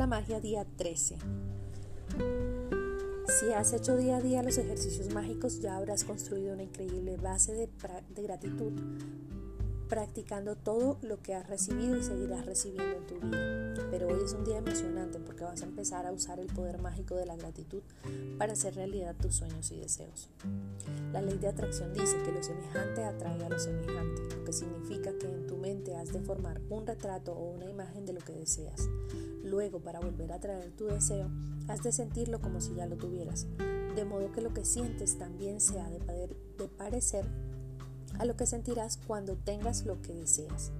la magia día 13. Si has hecho día a día los ejercicios mágicos ya habrás construido una increíble base de, de gratitud practicando todo lo que has recibido y seguirás recibiendo en tu vida. Pero hoy es un día emocionante porque vas a empezar a usar el poder mágico de la gratitud para hacer realidad tus sueños y deseos. La ley de atracción dice que lo semejante atrae a lo semejante, lo que significa que en tu mente has de formar un retrato o una imagen de lo que deseas. Luego, para volver a traer tu deseo, has de sentirlo como si ya lo tuvieras, de modo que lo que sientes también sea de, de parecer a lo que sentirás cuando tengas lo que deseas.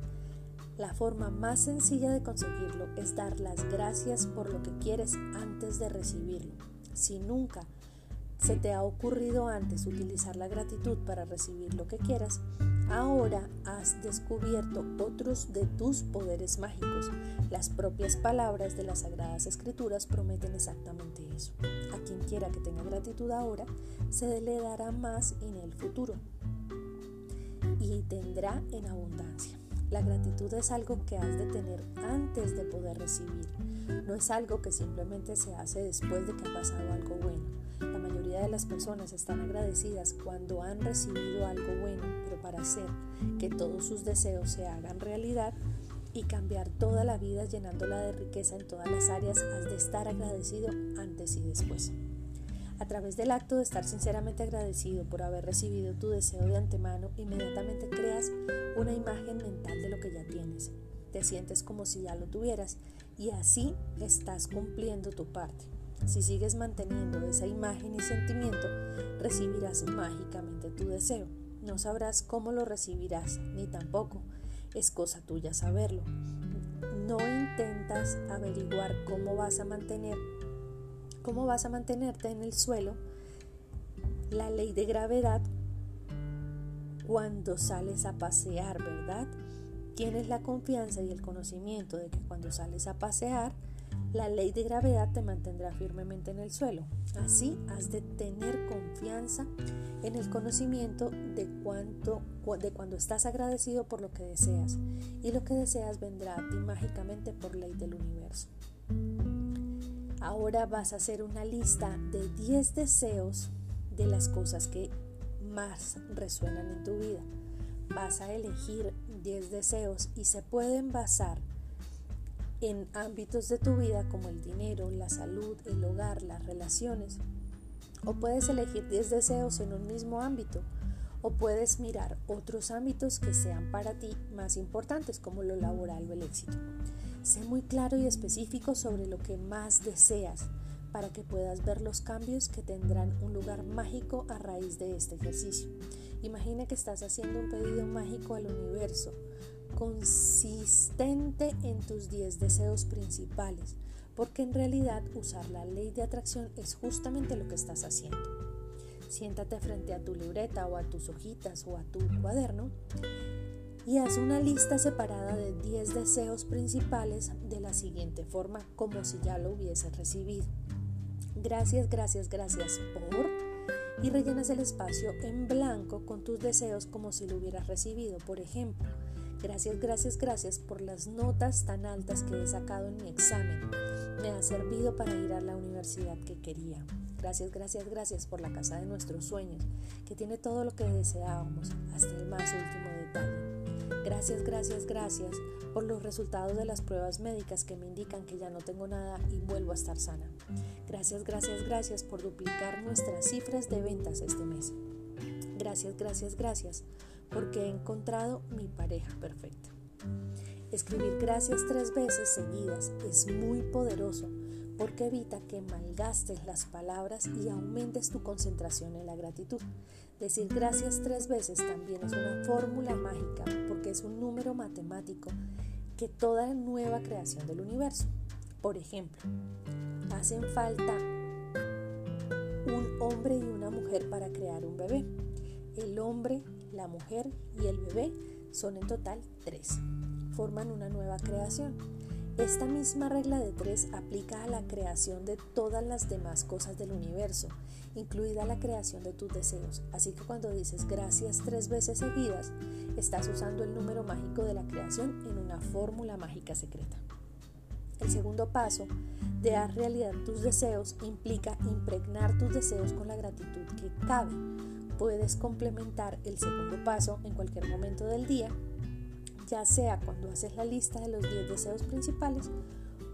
La forma más sencilla de conseguirlo es dar las gracias por lo que quieres antes de recibirlo. Si nunca se te ha ocurrido antes utilizar la gratitud para recibir lo que quieras, ahora has descubierto otros de tus poderes mágicos. Las propias palabras de las Sagradas Escrituras prometen exactamente eso. A quien quiera que tenga gratitud ahora, se le dará más en el futuro y tendrá en abundancia. La gratitud es algo que has de tener antes de poder recibir. No es algo que simplemente se hace después de que ha pasado algo bueno. La mayoría de las personas están agradecidas cuando han recibido algo bueno, pero para hacer que todos sus deseos se hagan realidad y cambiar toda la vida llenándola de riqueza en todas las áreas, has de estar agradecido antes y después. A través del acto de estar sinceramente agradecido por haber recibido tu deseo de antemano, inmediatamente creas una imagen mental de lo que ya tienes. Te sientes como si ya lo tuvieras y así estás cumpliendo tu parte. Si sigues manteniendo esa imagen y sentimiento, recibirás mágicamente tu deseo. No sabrás cómo lo recibirás, ni tampoco es cosa tuya saberlo. No intentas averiguar cómo vas a mantener ¿Cómo vas a mantenerte en el suelo? La ley de gravedad cuando sales a pasear, ¿verdad? Tienes la confianza y el conocimiento de que cuando sales a pasear, la ley de gravedad te mantendrá firmemente en el suelo. Así has de tener confianza en el conocimiento de, cuánto, de cuando estás agradecido por lo que deseas. Y lo que deseas vendrá a ti mágicamente por ley del universo. Ahora vas a hacer una lista de 10 deseos de las cosas que más resuenan en tu vida. Vas a elegir 10 deseos y se pueden basar en ámbitos de tu vida como el dinero, la salud, el hogar, las relaciones. O puedes elegir 10 deseos en un mismo ámbito. O puedes mirar otros ámbitos que sean para ti más importantes como lo laboral o el éxito. Sé muy claro y específico sobre lo que más deseas para que puedas ver los cambios que tendrán un lugar mágico a raíz de este ejercicio. Imagina que estás haciendo un pedido mágico al universo, consistente en tus 10 deseos principales, porque en realidad usar la ley de atracción es justamente lo que estás haciendo. Siéntate frente a tu libreta o a tus hojitas o a tu cuaderno y haz una lista separada de 10 deseos principales de la siguiente forma, como si ya lo hubieses recibido. Gracias, gracias, gracias por y rellenas el espacio en blanco con tus deseos como si lo hubieras recibido. Por ejemplo, gracias, gracias, gracias por las notas tan altas que he sacado en mi examen. Me ha servido para ir a la universidad que quería. Gracias, gracias, gracias por la casa de nuestros sueños, que tiene todo lo que deseábamos, hasta el más último detalle. Gracias, gracias, gracias por los resultados de las pruebas médicas que me indican que ya no tengo nada y vuelvo a estar sana. Gracias, gracias, gracias por duplicar nuestras cifras de ventas este mes. Gracias, gracias, gracias porque he encontrado mi pareja perfecta. Escribir gracias tres veces seguidas es muy poderoso porque evita que malgastes las palabras y aumentes tu concentración en la gratitud. Decir gracias tres veces también es una fórmula mágica porque es un número matemático que toda nueva creación del universo. Por ejemplo, hacen falta un hombre y una mujer para crear un bebé. El hombre, la mujer y el bebé son en total tres. Forman una nueva creación. Esta misma regla de tres aplica a la creación de todas las demás cosas del universo, incluida la creación de tus deseos. Así que cuando dices gracias tres veces seguidas, estás usando el número mágico de la creación en una fórmula mágica secreta. El segundo paso de dar realidad tus deseos implica impregnar tus deseos con la gratitud que cabe. Puedes complementar el segundo paso en cualquier momento del día, ya sea cuando haces la lista de los 10 deseos principales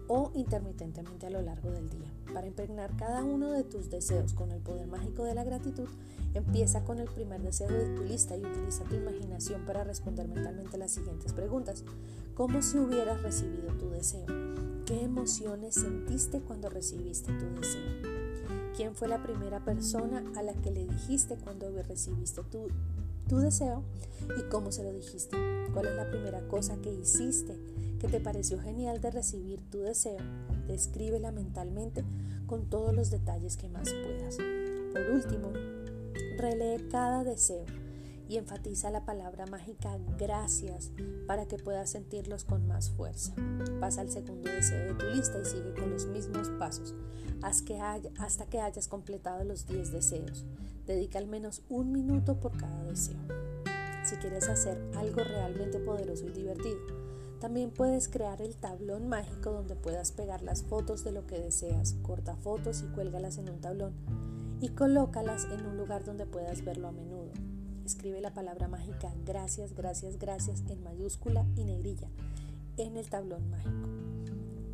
o intermitentemente a lo largo del día. Para impregnar cada uno de tus deseos con el poder mágico de la gratitud, empieza con el primer deseo de tu lista y utiliza tu imaginación para responder mentalmente las siguientes preguntas. ¿Cómo si hubieras recibido tu deseo? ¿Qué emociones sentiste cuando recibiste tu deseo? ¿Quién fue la primera persona a la que le dijiste cuando recibiste tu, tu deseo y cómo se lo dijiste? ¿Cuál es la primera cosa que hiciste que te pareció genial de recibir tu deseo? Descríbela mentalmente con todos los detalles que más puedas. Por último, relee cada deseo y enfatiza la palabra mágica gracias para que puedas sentirlos con más fuerza. Pasa al segundo deseo de tu lista y sigue con los mismos pasos hasta que hayas completado los 10 deseos. Dedica al menos un minuto por cada deseo. Si quieres hacer algo realmente poderoso y divertido, también puedes crear el tablón mágico donde puedas pegar las fotos de lo que deseas, corta fotos y cuélgalas en un tablón y colócalas en un lugar donde puedas verlo a menudo. Escribe la palabra mágica gracias, gracias, gracias en mayúscula y negrilla en el tablón mágico.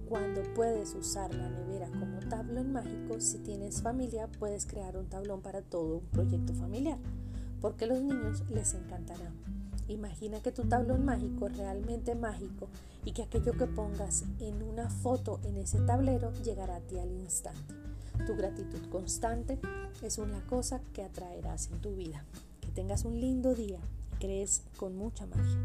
Cuando puedes usar la nevera como tablón mágico, si tienes familia, puedes crear un tablón para todo un proyecto familiar, porque a los niños les encantará. Imagina que tu tablón mágico es realmente mágico y que aquello que pongas en una foto en ese tablero llegará a ti al instante. Tu gratitud constante es una cosa que atraerás en tu vida. Que tengas un lindo día y crees con mucha magia.